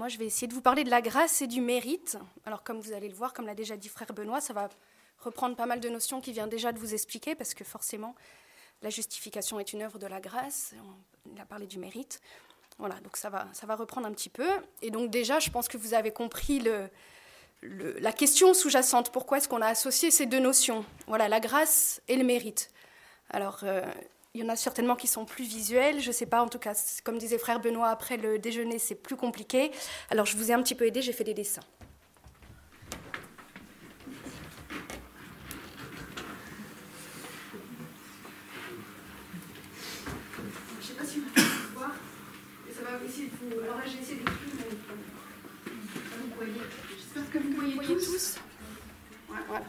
Moi, je vais essayer de vous parler de la grâce et du mérite. Alors comme vous allez le voir, comme l'a déjà dit frère Benoît, ça va reprendre pas mal de notions qu'il vient déjà de vous expliquer, parce que forcément, la justification est une œuvre de la grâce. On a parlé du mérite. Voilà, donc ça va, ça va reprendre un petit peu. Et donc déjà, je pense que vous avez compris la question sous-jacente. Pourquoi est-ce qu'on a associé ces deux notions? Voilà, la grâce et le mérite. Alors, euh, il y en a certainement qui sont plus visuels, je ne sais pas, en tout cas, comme disait frère Benoît, après le déjeuner, c'est plus compliqué. Alors, je vous ai un petit peu aidé, j'ai fait des dessins. Alors là, j'ai essayé d'écrire, mais vous voyez. J'espère que vous voyez, tous. Voilà.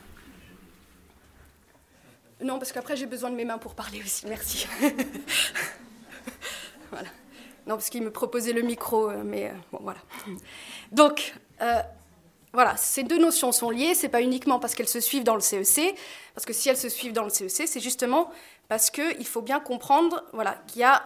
Non, parce qu'après, j'ai besoin de mes mains pour parler aussi. Merci. voilà. Non, parce qu'il me proposait le micro, euh, mais euh, bon, voilà. Donc, euh, voilà, ces deux notions sont liées. C'est pas uniquement parce qu'elles se suivent dans le CEC, parce que si elles se suivent dans le CEC, c'est justement parce qu'il faut bien comprendre voilà, qu'il y a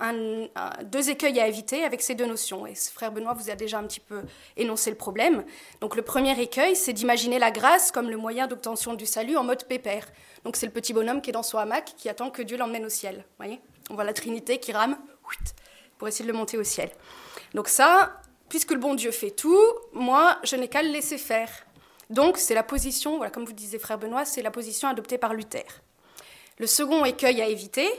deux écueils à éviter avec ces deux notions. Et frère Benoît vous a déjà un petit peu énoncé le problème. Donc le premier écueil, c'est d'imaginer la grâce comme le moyen d'obtention du salut en mode pépère. Donc c'est le petit bonhomme qui est dans son hamac, qui attend que Dieu l'emmène au ciel. Voyez? On voit la Trinité qui rame pour essayer de le monter au ciel. Donc ça, puisque le bon Dieu fait tout, moi, je n'ai qu'à le laisser faire. Donc c'est la position, voilà, comme vous disiez frère Benoît, c'est la position adoptée par Luther. Le second écueil à éviter,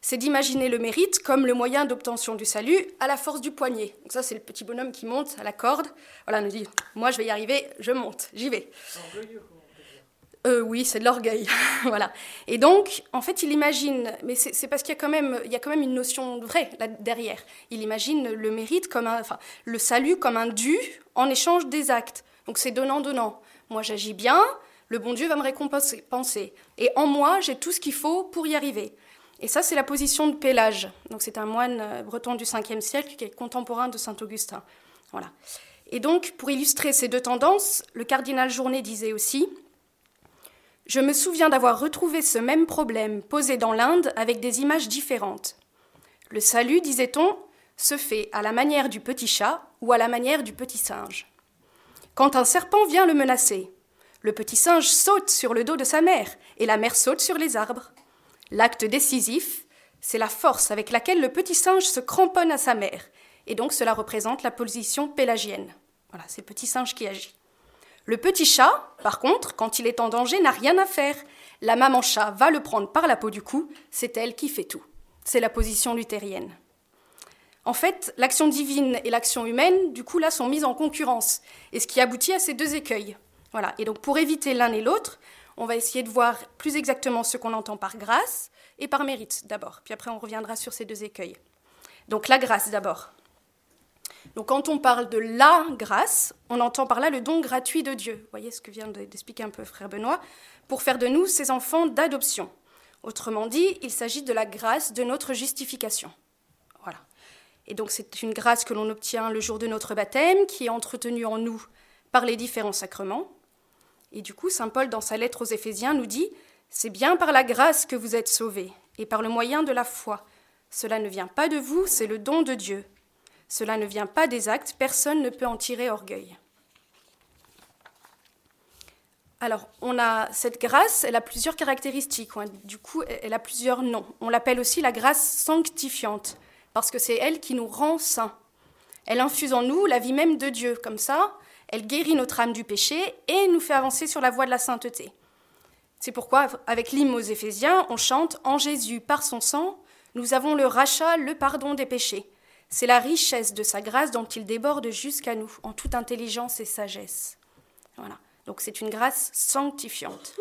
c'est d'imaginer le mérite comme le moyen d'obtention du salut à la force du poignet. Donc ça, c'est le petit bonhomme qui monte à la corde. Voilà, nous dit, moi je vais y arriver, je monte, j'y vais. Euh, oui, c'est de l'orgueil, voilà. Et donc, en fait, il imagine, mais c'est parce qu'il y a quand même, y a quand même une notion vraie là derrière. Il imagine le mérite comme un, enfin, le salut comme un dû en échange des actes. Donc c'est donnant donnant. Moi, j'agis bien, le bon Dieu va me récompenser. Et en moi, j'ai tout ce qu'il faut pour y arriver. Et ça, c'est la position de Pélage. Donc, c'est un moine euh, breton du 5e siècle qui est contemporain de saint Augustin. Voilà. Et donc, pour illustrer ces deux tendances, le cardinal Journet disait aussi Je me souviens d'avoir retrouvé ce même problème posé dans l'Inde avec des images différentes. Le salut, disait-on, se fait à la manière du petit chat ou à la manière du petit singe. Quand un serpent vient le menacer, le petit singe saute sur le dos de sa mère et la mère saute sur les arbres. L'acte décisif, c'est la force avec laquelle le petit singe se cramponne à sa mère, et donc cela représente la position pélagienne. Voilà, c'est le petit singe qui agit. Le petit chat, par contre, quand il est en danger, n'a rien à faire. La maman chat va le prendre par la peau du cou, c'est elle qui fait tout. C'est la position luthérienne. En fait, l'action divine et l'action humaine, du coup, là, sont mises en concurrence, et ce qui aboutit à ces deux écueils. Voilà. Et donc, pour éviter l'un et l'autre, on va essayer de voir plus exactement ce qu'on entend par grâce et par mérite d'abord. Puis après, on reviendra sur ces deux écueils. Donc, la grâce d'abord. Donc, quand on parle de la grâce, on entend par là le don gratuit de Dieu. Vous voyez ce que vient d'expliquer un peu frère Benoît, pour faire de nous ses enfants d'adoption. Autrement dit, il s'agit de la grâce de notre justification. Voilà. Et donc, c'est une grâce que l'on obtient le jour de notre baptême, qui est entretenue en nous par les différents sacrements, et du coup, Saint Paul, dans sa lettre aux Éphésiens, nous dit C'est bien par la grâce que vous êtes sauvés, et par le moyen de la foi. Cela ne vient pas de vous, c'est le don de Dieu. Cela ne vient pas des actes, personne ne peut en tirer orgueil. Alors, on a cette grâce, elle a plusieurs caractéristiques. Du coup, elle a plusieurs noms. On l'appelle aussi la grâce sanctifiante, parce que c'est elle qui nous rend saints. Elle infuse en nous la vie même de Dieu. Comme ça, elle guérit notre âme du péché et nous fait avancer sur la voie de la sainteté. C'est pourquoi, avec l'hymne aux Éphésiens, on chante En Jésus, par son sang, nous avons le rachat, le pardon des péchés. C'est la richesse de sa grâce dont il déborde jusqu'à nous, en toute intelligence et sagesse. Voilà. Donc c'est une grâce sanctifiante.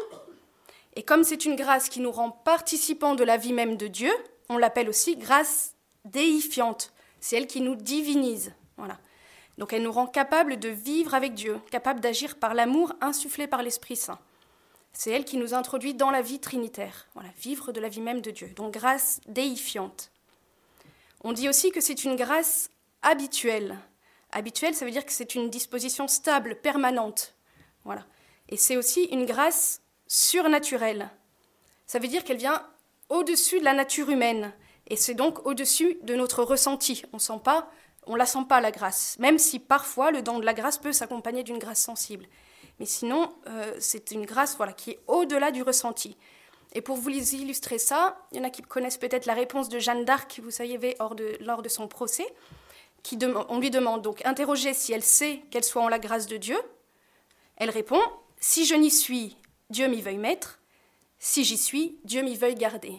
Et comme c'est une grâce qui nous rend participants de la vie même de Dieu, on l'appelle aussi grâce déifiante. C'est elle qui nous divinise. Voilà. Donc elle nous rend capables de vivre avec Dieu, capables d'agir par l'amour insufflé par l'Esprit Saint. C'est elle qui nous introduit dans la vie trinitaire, voilà, vivre de la vie même de Dieu, donc grâce déifiante. On dit aussi que c'est une grâce habituelle. Habituelle, ça veut dire que c'est une disposition stable, permanente. Voilà. Et c'est aussi une grâce surnaturelle. Ça veut dire qu'elle vient au-dessus de la nature humaine. Et c'est donc au-dessus de notre ressenti. On ne sent pas on la sent pas la grâce, même si parfois le don de la grâce peut s'accompagner d'une grâce sensible. Mais sinon, euh, c'est une grâce voilà, qui est au-delà du ressenti. Et pour vous illustrer ça, il y en a qui connaissent peut-être la réponse de Jeanne d'Arc, vous savez, lors de son procès. On lui demande donc, interroger si elle sait qu'elle soit en la grâce de Dieu. Elle répond, si je n'y suis, Dieu m'y veuille mettre. Si j'y suis, Dieu m'y veuille garder.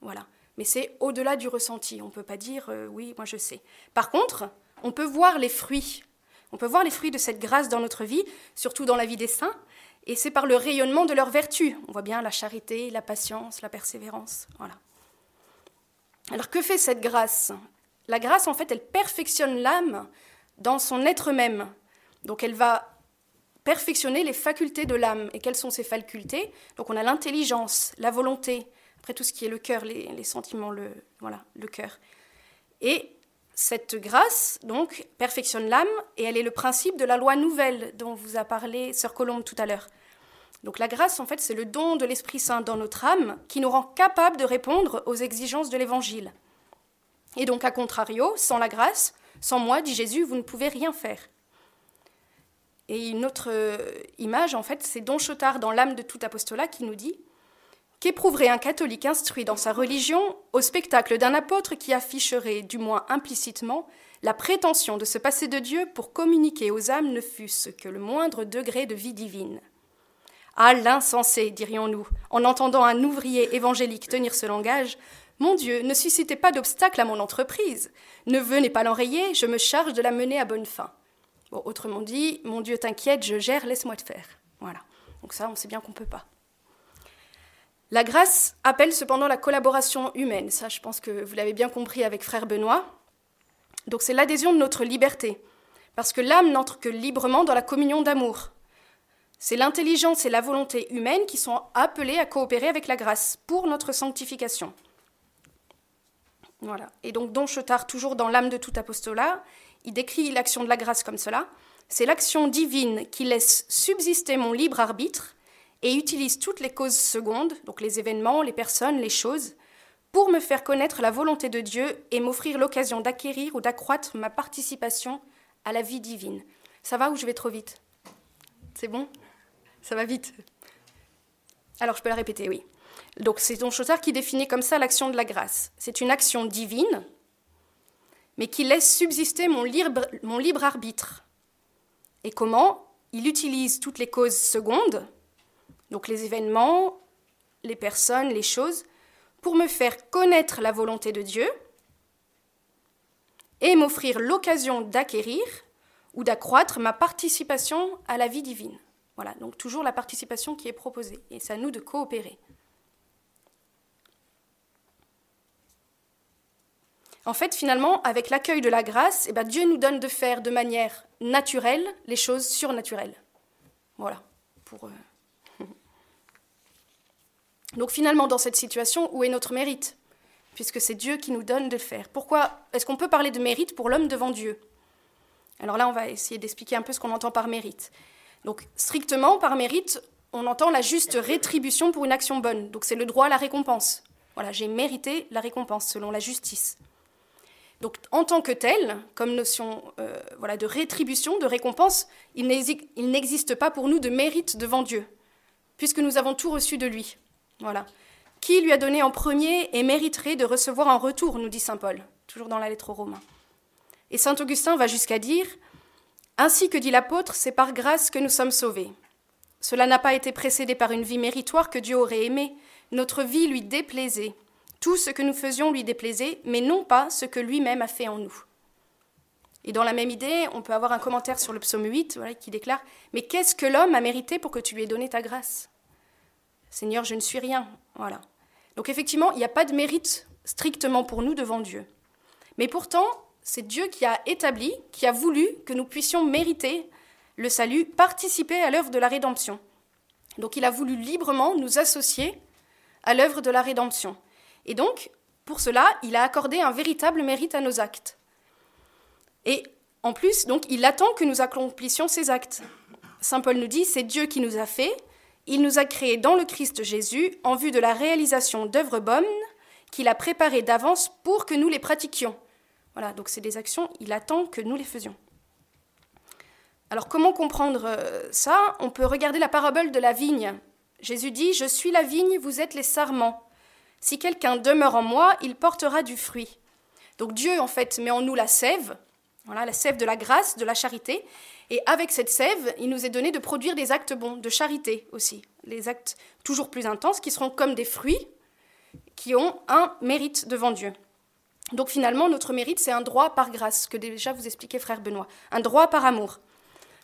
Voilà. Mais c'est au-delà du ressenti. On ne peut pas dire euh, oui, moi je sais. Par contre, on peut voir les fruits. On peut voir les fruits de cette grâce dans notre vie, surtout dans la vie des saints, et c'est par le rayonnement de leurs vertus. On voit bien la charité, la patience, la persévérance. Voilà. Alors que fait cette grâce? La grâce, en fait, elle perfectionne l'âme dans son être même. Donc elle va perfectionner les facultés de l'âme. Et quelles sont ces facultés? Donc on a l'intelligence, la volonté, après tout ce qui est le cœur, les, sentiments, le, voilà, le cœur. Cette grâce, donc, perfectionne l'âme et elle est le principe de la loi nouvelle dont vous a parlé Sœur Colombe tout à l'heure. Donc la grâce, en fait, c'est le don de l'Esprit Saint dans notre âme qui nous rend capables de répondre aux exigences de l'Évangile. Et donc, à contrario, sans la grâce, sans moi, dit Jésus, vous ne pouvez rien faire. Et une autre image, en fait, c'est Don Chotard dans L'âme de tout apostolat qui nous dit Qu'éprouverait un catholique instruit dans sa religion au spectacle d'un apôtre qui afficherait, du moins implicitement, la prétention de se passer de Dieu pour communiquer aux âmes ne fût-ce que le moindre degré de vie divine Ah, l'insensé, dirions-nous, en entendant un ouvrier évangélique tenir ce langage. Mon Dieu, ne suscitez pas d'obstacle à mon entreprise. Ne venez pas l'enrayer, je me charge de la mener à bonne fin. autrement dit, mon Dieu t'inquiète, je gère, laisse-moi te faire. Voilà. Donc ça, on sait bien qu'on ne peut pas. La grâce appelle cependant la collaboration humaine. Ça, je pense que vous l'avez bien compris avec frère Benoît. Donc c'est l'adhésion de notre liberté. Parce que l'âme n'entre que librement dans la communion d'amour. C'est l'intelligence et la volonté humaine qui sont appelées à coopérer avec la grâce pour notre sanctification. Voilà. Et donc Don Chetard, toujours dans l'âme de tout apostolat, il décrit l'action de la grâce comme cela. C'est l'action divine qui laisse subsister mon libre arbitre et utilise toutes les causes secondes, donc les événements, les personnes, les choses, pour me faire connaître la volonté de Dieu et m'offrir l'occasion d'acquérir ou d'accroître ma participation à la vie divine. Ça va ou je vais trop vite? C'est bon? Ça va vite? Alors je peux la répéter, oui. Donc c'est Don Chaussard qui définit comme ça l'action de la grâce. C'est une action divine, mais qui laisse subsister mon libre, mon libre arbitre. Et comment? Il utilise toutes les causes secondes, donc les événements, les personnes, les choses, pour me faire connaître la volonté de Dieu et m'offrir l'occasion d'acquérir ou d'accroître ma participation à la vie divine. Voilà, donc toujours la participation qui est proposée, et c'est à nous de coopérer. En fait, finalement, avec l'accueil de la grâce, eh ben, Dieu nous donne de faire de manière naturelle les choses surnaturelles. Voilà, pour... Euh, donc finalement, dans cette situation, où est notre mérite? Puisque c'est Dieu qui nous donne de le faire. Pourquoi est-ce qu'on peut parler de mérite pour l'homme devant Dieu? Alors là, on va essayer d'expliquer un peu ce qu'on entend par mérite. Donc strictement, par mérite, on entend la juste rétribution pour une action bonne. Donc c'est le droit à la récompense. Voilà, j'ai mérité la récompense selon la justice. Donc en tant que tel, comme notion euh, voilà, de rétribution, de récompense, il n'existe pas pour nous de mérite devant Dieu, puisque nous avons tout reçu de lui. Voilà. Qui lui a donné en premier et mériterait de recevoir en retour, nous dit saint Paul, toujours dans la lettre aux Romains. Et saint Augustin va jusqu'à dire Ainsi que dit l'apôtre, c'est par grâce que nous sommes sauvés. Cela n'a pas été précédé par une vie méritoire que Dieu aurait aimée. Notre vie lui déplaisait. Tout ce que nous faisions lui déplaisait, mais non pas ce que lui-même a fait en nous. Et dans la même idée, on peut avoir un commentaire sur le psaume 8 qui déclare Mais qu'est-ce que l'homme a mérité pour que tu lui aies donné ta grâce? Seigneur, je ne suis rien. Voilà. Donc effectivement, il n'y a pas de mérite strictement pour nous devant Dieu. Mais pourtant, c'est Dieu qui a établi, qui a voulu que nous puissions mériter le salut, participer à l'œuvre de la rédemption. Donc il a voulu librement nous associer à l'œuvre de la rédemption. Et donc, pour cela, il a accordé un véritable mérite à nos actes. Et en plus, donc, il attend que nous accomplissions ces actes. Saint Paul nous dit, c'est Dieu qui nous a fait, il nous a créés dans le Christ Jésus en vue de la réalisation d'œuvres bonnes qu'il a préparées d'avance pour que nous les pratiquions. Voilà, donc c'est des actions, il attend que nous les faisions. Alors comment comprendre euh, ça? On peut regarder la parabole de la vigne. Jésus dit, Je suis la vigne, vous êtes les sarments. Si quelqu'un demeure en moi, il portera du fruit. Donc Dieu, en fait, met en nous la sève, voilà, la sève de la grâce, de la charité, et avec cette sève, il nous est donné de produire des actes bons, de charité aussi, les actes toujours plus intenses, qui seront comme des fruits, qui ont un mérite devant Dieu. Donc finalement, notre mérite, c'est un droit par grâce, que déjà vous expliquait frère Benoît, un droit par amour.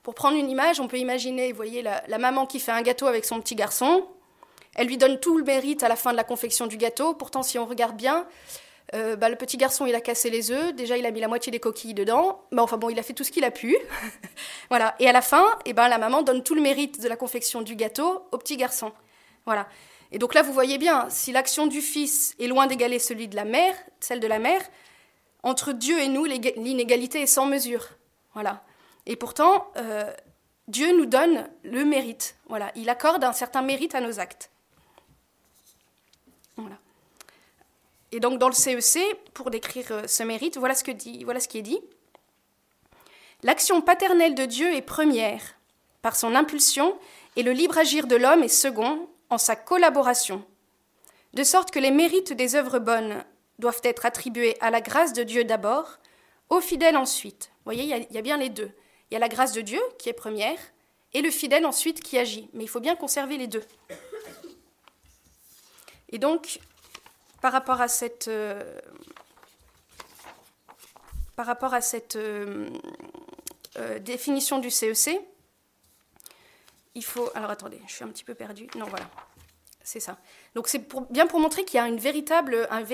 Pour prendre une image, on peut imaginer, vous voyez, la, maman qui fait un gâteau avec son petit garçon, elle lui donne tout le mérite à la fin de la confection du gâteau, pourtant si on regarde bien, euh, bah, le petit garçon, il a cassé les œufs. Déjà, il a mis la moitié des coquilles dedans. Mais enfin bon, il a fait tout ce qu'il a pu. voilà. Et à la fin, eh ben, la maman donne tout le mérite de la confection du gâteau au petit garçon. Voilà. Et donc là, vous voyez bien, si l'action du fils est loin d'égaler celui de la mère, celle de la mère, entre Dieu et nous, l'inégalité est sans mesure. Voilà. Et pourtant, euh, Dieu nous donne le mérite. Voilà. Il accorde un certain mérite à nos actes. Voilà. Et donc dans le CEC, e pour décrire euh, ce mérite, voilà ce, que dit, voilà ce qui est dit. L'action paternelle de Dieu est première, par son impulsion, et le libre agir de l'homme est second, en sa collaboration. De sorte que les mérites des œuvres bonnes doivent être attribués à la grâce de Dieu d'abord, aux fidèles ensuite. Vous voyez, il y, a bien les deux. Il y a la grâce de Dieu qui est première, et le fidèle ensuite qui agit. Mais il faut bien conserver les deux. Et donc, par rapport à cette, euh, par rapport à cette euh, euh, définition du CEC, e il faut. Alors attendez, je suis un petit peu perdue. Non, voilà. C'est ça. Donc c'est bien pour montrer qu'il y a une véritable, un,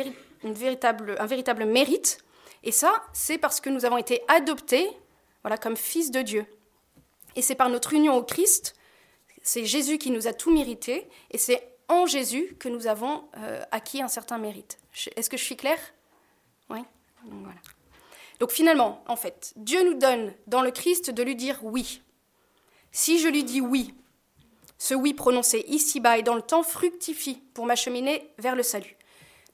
une véritable, un véritable mérite. Et ça, c'est parce que nous avons été adoptés voilà, comme fils de Dieu. Et c'est par notre union au Christ, c'est Jésus qui nous a tout mérité, et c'est en Jésus que nous avons euh, acquis un certain mérite. Est-ce que je suis claire? Oui Donc, voilà. Donc finalement, en fait, Dieu nous donne dans le Christ de lui dire oui. Si je lui dis oui, ce oui prononcé ici-bas et dans le temps fructifie pour m'acheminer vers le salut.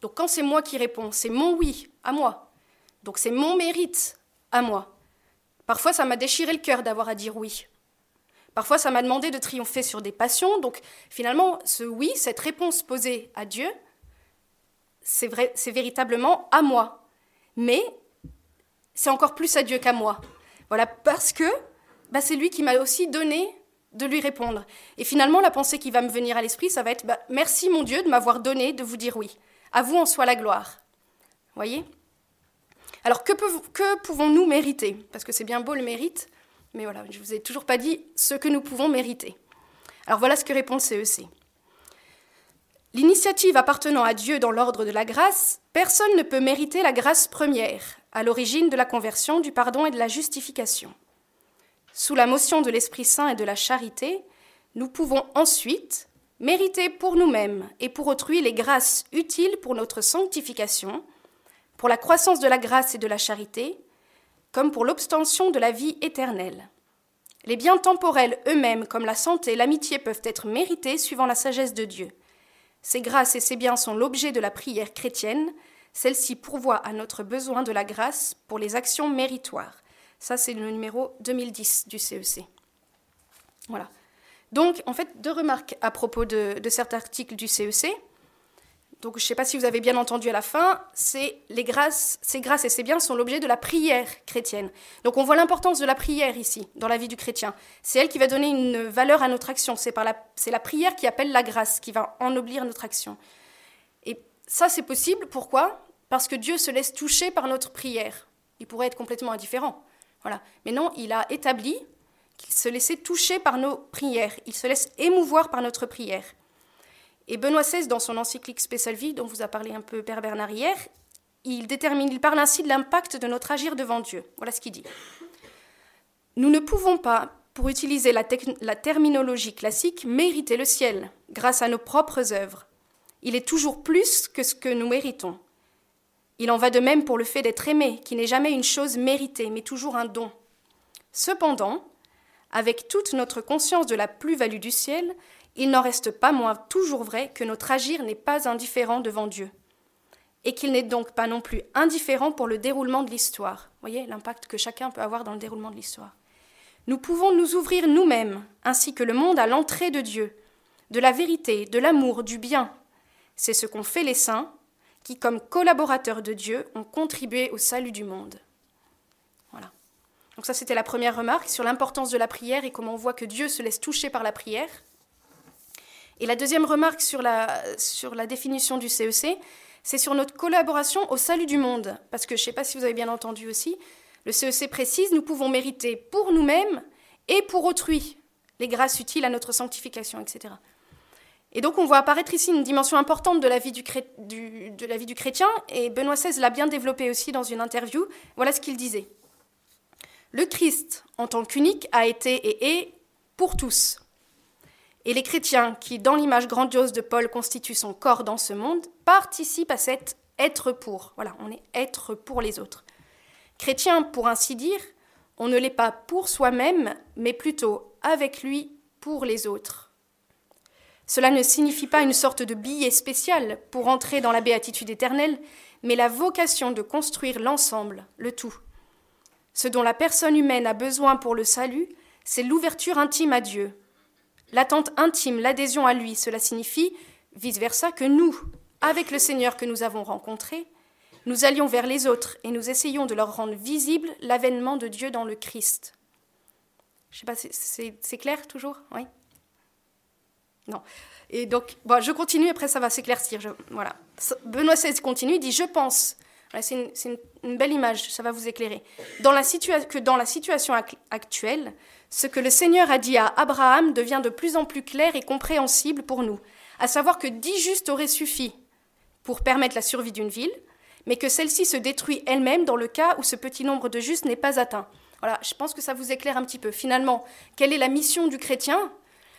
Donc quand c'est moi qui réponds, c'est mon oui à moi. Donc c'est mon mérite à moi. Parfois ça m'a déchiré le cœur d'avoir à dire oui. Parfois, ça m'a demandé de triompher sur des passions. Donc, finalement, ce oui, cette réponse posée à Dieu, c'est véritablement à moi. Mais c'est encore plus à Dieu qu'à moi. Voilà, parce que bah, c'est lui qui m'a aussi donné de lui répondre. Et finalement, la pensée qui va me venir à l'esprit, ça va être bah, merci mon Dieu de m'avoir donné de vous dire oui. À vous en soit la gloire. Voyez? Alors que pouvons-nous mériter? Parce que c'est bien beau le mérite, mais voilà, je ne vous ai toujours pas dit ce que nous pouvons mériter. Alors voilà ce que répond le CEC. L'initiative appartenant à Dieu dans l'ordre de la grâce, personne ne peut mériter la grâce première, à l'origine de la conversion, du pardon et de la justification. Sous la motion de l'Esprit Saint et de la charité, nous pouvons ensuite mériter pour nous-mêmes et pour autrui les grâces utiles pour notre sanctification, pour la croissance de la grâce et de la charité, comme pour l'obstention de la vie éternelle. Les biens temporels eux-mêmes, comme la santé et l'amitié, peuvent être mérités suivant la sagesse de Dieu. Ces grâces et ces biens sont l'objet de la prière chrétienne. Celle-ci pourvoit à notre besoin de la grâce pour les actions méritoires. Ça, c'est le numéro 2010 du CEC. E voilà. Donc, en fait, deux remarques à propos de, de cet article du CEC. Donc je ne sais pas si vous avez bien entendu à la fin, c'est les grâces, ces grâces et ces biens sont l'objet de la prière chrétienne. Donc on voit l'importance de la prière ici, dans la vie du chrétien. C'est elle qui va donner une valeur à notre action. C'est la, la prière qui appelle la grâce, qui va ennoblir notre action. Et ça c'est possible, pourquoi? Parce que Dieu se laisse toucher par notre prière. Il pourrait être complètement indifférent. Voilà. Mais non, il a établi qu'il se laissait toucher par nos prières. Il se laisse émouvoir par notre prière. Et Benoît XVI, dans son encyclique Spécial Vie, dont vous a parlé un peu Père Bernard hier, il détermine, il parle ainsi de l'impact de notre agir devant Dieu. Voilà ce qu'il dit. Nous ne pouvons pas, pour utiliser la, la terminologie classique, mériter le ciel grâce à nos propres œuvres. Il est toujours plus que ce que nous méritons. Il en va de même pour le fait d'être aimé, qui n'est jamais une chose méritée, mais toujours un don. Cependant, avec toute notre conscience de la plus-value du ciel, il n'en reste pas moins toujours vrai que notre agir n'est pas indifférent devant Dieu. et qu'il n'est donc pas non plus indifférent pour le déroulement de l'histoire. Voyez l'impact que chacun peut avoir dans le déroulement de l'histoire. Nous pouvons nous ouvrir nous-mêmes, ainsi que le monde, à l'entrée de Dieu, de la vérité, de l'amour, du bien. C'est ce qu'ont fait les saints, qui, comme collaborateurs de Dieu, ont contribué au salut du monde. Voilà. Donc ça, c'était la première remarque sur l'importance de la prière et comment on voit que Dieu se laisse toucher par la prière. Et la deuxième remarque sur la, définition du CEC, c'est sur notre collaboration au salut du monde. Parce que je ne sais pas si vous avez bien entendu aussi, le CEC précise, nous pouvons mériter pour nous-mêmes et pour autrui les grâces utiles à notre sanctification, etc. Et donc on voit apparaître ici une dimension importante de la vie du, de la vie du chrétien, et Benoît XVI l'a bien développé aussi dans une interview. Voilà ce qu'il disait. Le Christ, en tant qu'unique, a été et est pour tous. Et les chrétiens, qui, dans l'image grandiose de Paul, constituent son corps dans ce monde, participent à cet être pour. Voilà, on est être pour les autres. Chrétien, pour ainsi dire, on ne l'est pas pour soi-même, mais plutôt avec lui pour les autres. Cela ne signifie pas une sorte de billet spécial pour entrer dans la béatitude éternelle, mais la vocation de construire l'ensemble, le tout. Ce dont la personne humaine a besoin pour le salut, c'est l'ouverture intime à Dieu, L'attente intime, l'adhésion à lui, cela signifie, vice-versa, que nous, avec le Seigneur que nous avons rencontré, nous allions vers les autres et nous essayons de leur rendre visible l'avènement de Dieu dans le Christ. Je sais pas, c'est clair toujours? Oui Non. Et donc, bon, je continue, après ça va s'éclaircir. Voilà. Benoît XVI continue, il dit Je pense. C'est une, belle image, ça va vous éclairer. Dans la que dans la situation actuelle, ce que le Seigneur a dit à Abraham devient de plus en plus clair et compréhensible pour nous, à savoir que dix justes auraient suffi pour permettre la survie d'une ville, mais que celle-ci se détruit elle-même dans le cas où ce petit nombre de justes n'est pas atteint. Voilà, je pense que ça vous éclaire un petit peu. Finalement, quelle est la mission du chrétien?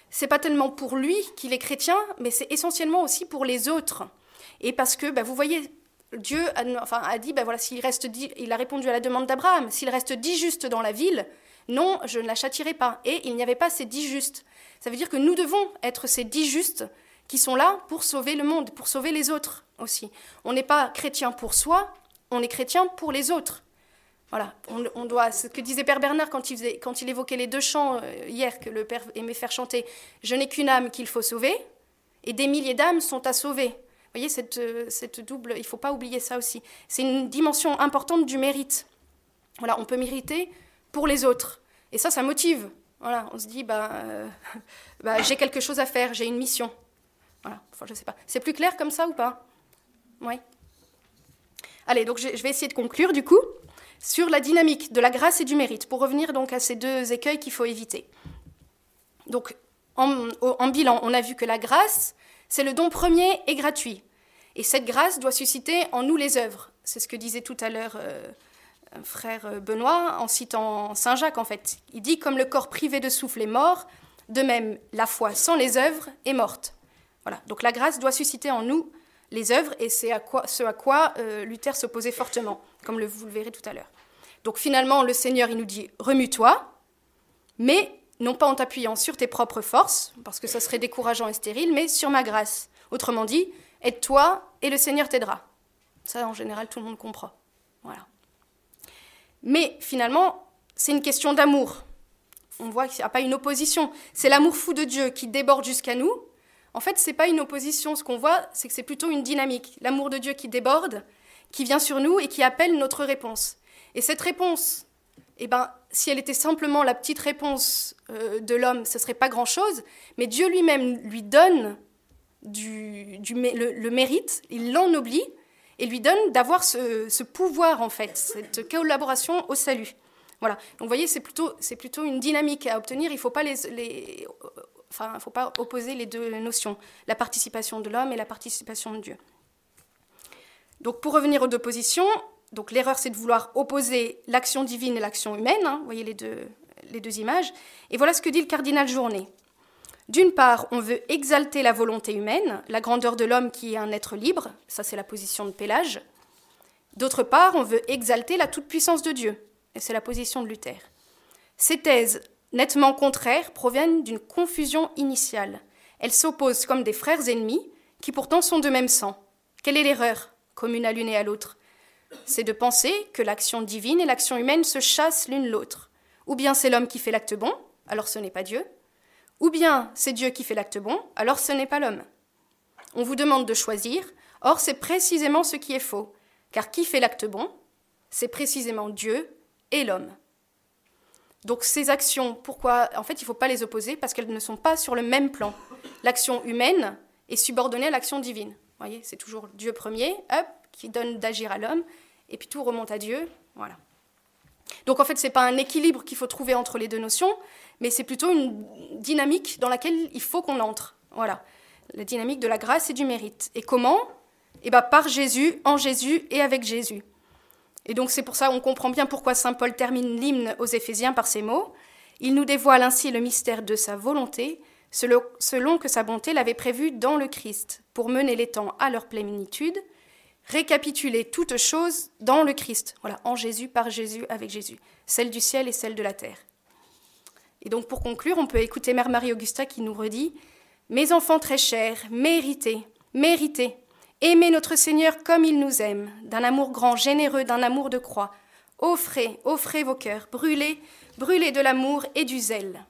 C'est pas tellement pour lui qu'il est chrétien, mais c'est essentiellement aussi pour les autres. Et parce que, bah, vous voyez, Dieu a, enfin, a dit, bah, voilà, s'il reste il a répondu à la demande d'Abraham, s'il reste dix justes dans la ville, non, je ne la châtirai pas. Et il n'y avait pas ces dix justes. Ça veut dire que nous devons être ces dix justes qui sont là pour sauver le monde, pour sauver les autres aussi. On n'est pas chrétien pour soi, on est chrétien pour les autres. Voilà, on, doit, ce que disait Père Bernard quand il, quand il évoquait les deux chants euh, hier que le Père aimait faire chanter, Je n'ai qu'une âme qu'il faut sauver, et des milliers d'âmes sont à sauver. Voyez, cette, euh, cette double, il ne faut pas oublier ça aussi. C'est une dimension importante du mérite. Voilà, on peut mériter pour les autres. Et ça, ça motive. Voilà, on se dit, bah, euh, bah j'ai quelque chose à faire, j'ai une mission. Voilà, enfin, je sais pas. C'est plus clair comme ça ou pas? Oui. Allez, donc je vais essayer de conclure du coup sur la dynamique de la grâce et du mérite, pour revenir donc à ces deux écueils qu'il faut éviter. Donc, en, bilan, on a vu que la grâce, c'est le don premier et gratuit. Et cette grâce doit susciter en nous les œuvres. C'est ce que disait tout à l'heure euh, frère Benoît, en citant Saint Jacques en fait. Il dit comme le corps privé de souffle est mort, de même la foi sans les œuvres est morte. Voilà. Donc la grâce doit susciter en nous les œuvres et c'est ce à quoi euh, Luther s'opposait fortement, comme vous le verrez tout à l'heure. Donc finalement, le Seigneur, il nous dit remue-toi, mais non pas en t'appuyant sur tes propres forces, parce que ça serait décourageant et stérile, mais sur ma grâce. Autrement dit, aide-toi et le Seigneur t'aidera. Ça, en général, tout le monde comprend. Voilà. Mais finalement, c'est une question d'amour. On voit qu'il n'y a pas une opposition. C'est l'amour fou de Dieu qui déborde jusqu'à nous. En fait, ce n'est pas une opposition. Ce qu'on voit, c'est que c'est plutôt une dynamique. L'amour de Dieu qui déborde, qui vient sur nous et qui appelle notre réponse. Et cette réponse, eh ben, si elle était simplement la petite réponse euh, de l'homme, ce serait pas grand-chose. Mais Dieu lui-même lui donne le, mérite, il l'ennoblit et lui donne d'avoir ce, pouvoir, en fait, cette collaboration au salut. Voilà. Donc, vous voyez, c'est plutôt, une dynamique à obtenir. Il ne faut pas les, faut pas opposer les deux notions, la participation de l'homme et la participation de Dieu. Donc, pour revenir aux deux positions, donc l'erreur, c'est de vouloir opposer l'action divine et l'action humaine. Hein. vous voyez les deux, les deux images. Et voilà ce que dit le cardinal Journet. D'une part, on veut exalter la volonté humaine, la grandeur de l'homme qui est un être libre, ça c'est la position de Pélage. D'autre part, on veut exalter la toute-puissance de Dieu, et c'est la position de Luther. Ces thèses, nettement contraires, proviennent d'une confusion initiale. Elles s'opposent comme des frères ennemis, qui pourtant sont de même sang. Quelle est l'erreur commune à l'une et à l'autre? C'est de penser que l'action divine et l'action humaine se chassent l'une l'autre. Ou bien c'est l'homme qui fait l'acte bon, alors ce n'est pas Dieu. Ou bien c'est Dieu qui fait l'acte bon, alors ce n'est pas l'homme. On vous demande de choisir, or c'est précisément ce qui est faux, car qui fait l'acte bon C'est précisément Dieu et l'homme. Donc ces actions, pourquoi En fait, il ne faut pas les opposer parce qu'elles ne sont pas sur le même plan. L'action humaine est subordonnée à l'action divine. Vous voyez, c'est toujours Dieu premier, hop, qui donne d'agir à l'homme, et puis tout remonte à Dieu. Voilà. Donc en fait, ce n'est pas un équilibre qu'il faut trouver entre les deux notions, mais c'est plutôt une dynamique dans laquelle il faut qu'on entre. Voilà, la dynamique de la grâce et du mérite. Et comment? Eh bien par Jésus, en Jésus et avec Jésus. Et donc c'est pour ça qu'on comprend bien pourquoi Saint Paul termine l'hymne aux Éphésiens par ces mots. Il nous dévoile ainsi le mystère de sa volonté, selon que sa bonté l'avait prévu dans le Christ, pour mener les temps à leur plénitude, récapituler toutes choses dans le Christ, voilà, en Jésus, par Jésus, avec Jésus, celle du ciel et celle de la terre. Et donc pour conclure, on peut écouter Mère Marie-Augusta qui nous redit Mes enfants très chers, méritez, méritez, aimez notre Seigneur comme il nous aime, d'un amour grand, généreux, d'un amour de croix. Offrez, offrez vos cœurs, brûlez, brûlez de l'amour et du zèle.